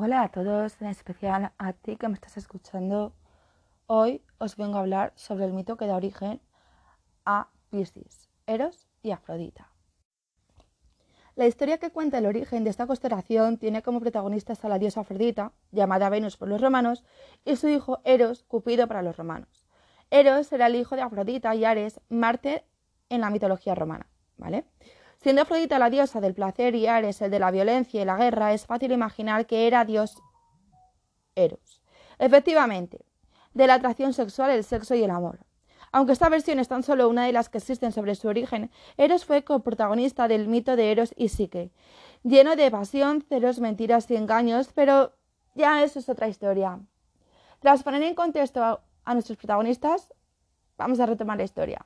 Hola a todos, en especial a ti que me estás escuchando. Hoy os vengo a hablar sobre el mito que da origen a Piscis, Eros y Afrodita. La historia que cuenta el origen de esta constelación tiene como protagonistas a la diosa Afrodita, llamada Venus por los romanos, y su hijo Eros, Cupido para los romanos. Eros era el hijo de Afrodita y Ares, Marte en la mitología romana, ¿vale? Siendo Afrodita la diosa del placer y Ares el de la violencia y la guerra, es fácil imaginar que era dios Eros. Efectivamente, de la atracción sexual, el sexo y el amor. Aunque esta versión es tan solo una de las que existen sobre su origen, Eros fue coprotagonista del mito de Eros y Psique, lleno de pasión, celos, mentiras y engaños, pero ya eso es otra historia. Tras poner en contexto a nuestros protagonistas, vamos a retomar la historia.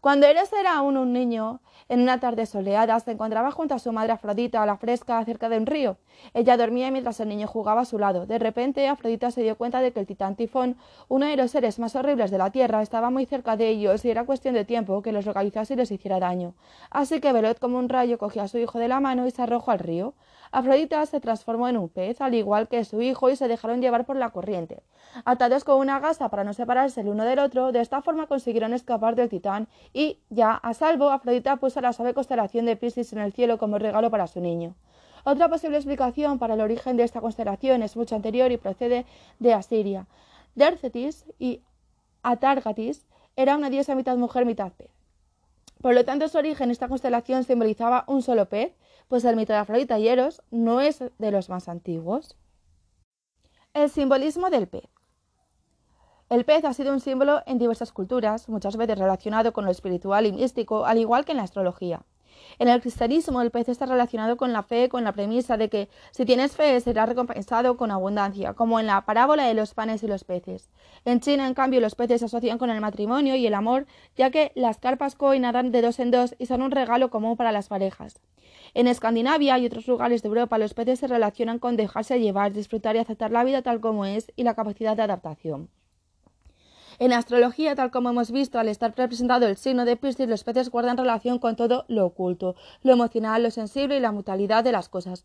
Cuando Eros era aún un niño, en una tarde soleada, se encontraba junto a su madre Afrodita a la fresca cerca de un río. Ella dormía mientras el niño jugaba a su lado. De repente, Afrodita se dio cuenta de que el titán Tifón, uno de los seres más horribles de la Tierra, estaba muy cerca de ellos y era cuestión de tiempo que los localizase y les hiciera daño. Así que veloz como un rayo cogió a su hijo de la mano y se arrojó al río. Afrodita se transformó en un pez, al igual que su hijo, y se dejaron llevar por la corriente. Atados con una gasa para no separarse el uno del otro, de esta forma consiguieron escapar del titán y, ya a salvo, Afrodita puso la suave constelación de Piscis en el cielo como regalo para su niño. Otra posible explicación para el origen de esta constelación es mucho anterior y procede de Asiria. Dercetis y Atargatis era una diosa mitad mujer, mitad pez. Por lo tanto, su origen, esta constelación simbolizaba un solo pez, pues el mito de Afrodita y Eros no es de los más antiguos. El simbolismo del pez. El pez ha sido un símbolo en diversas culturas, muchas veces relacionado con lo espiritual y místico, al igual que en la astrología. En el cristianismo el pez está relacionado con la fe, con la premisa de que si tienes fe será recompensado con abundancia, como en la parábola de los panes y los peces. En China, en cambio, los peces se asocian con el matrimonio y el amor, ya que las carpas koi nadan de dos en dos y son un regalo común para las parejas. En Escandinavia y otros lugares de Europa los peces se relacionan con dejarse llevar, disfrutar y aceptar la vida tal como es y la capacidad de adaptación. En astrología, tal como hemos visto, al estar representado el signo de Piscis, los peces guardan relación con todo lo oculto, lo emocional, lo sensible y la mutualidad de las cosas.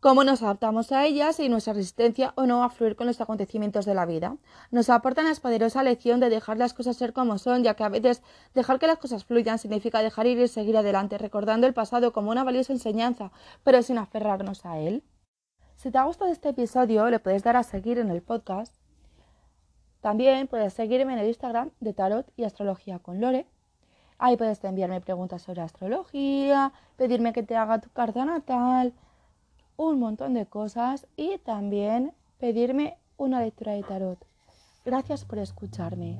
Cómo nos adaptamos a ellas y nuestra resistencia o no a fluir con los acontecimientos de la vida. Nos aportan la poderosa lección de dejar las cosas ser como son, ya que a veces dejar que las cosas fluyan significa dejar ir y seguir adelante, recordando el pasado como una valiosa enseñanza, pero sin aferrarnos a él. Si te ha gustado este episodio, le puedes dar a seguir en el podcast también puedes seguirme en el Instagram de Tarot y Astrología con Lore. Ahí puedes enviarme preguntas sobre astrología, pedirme que te haga tu carta natal, un montón de cosas y también pedirme una lectura de tarot. Gracias por escucharme.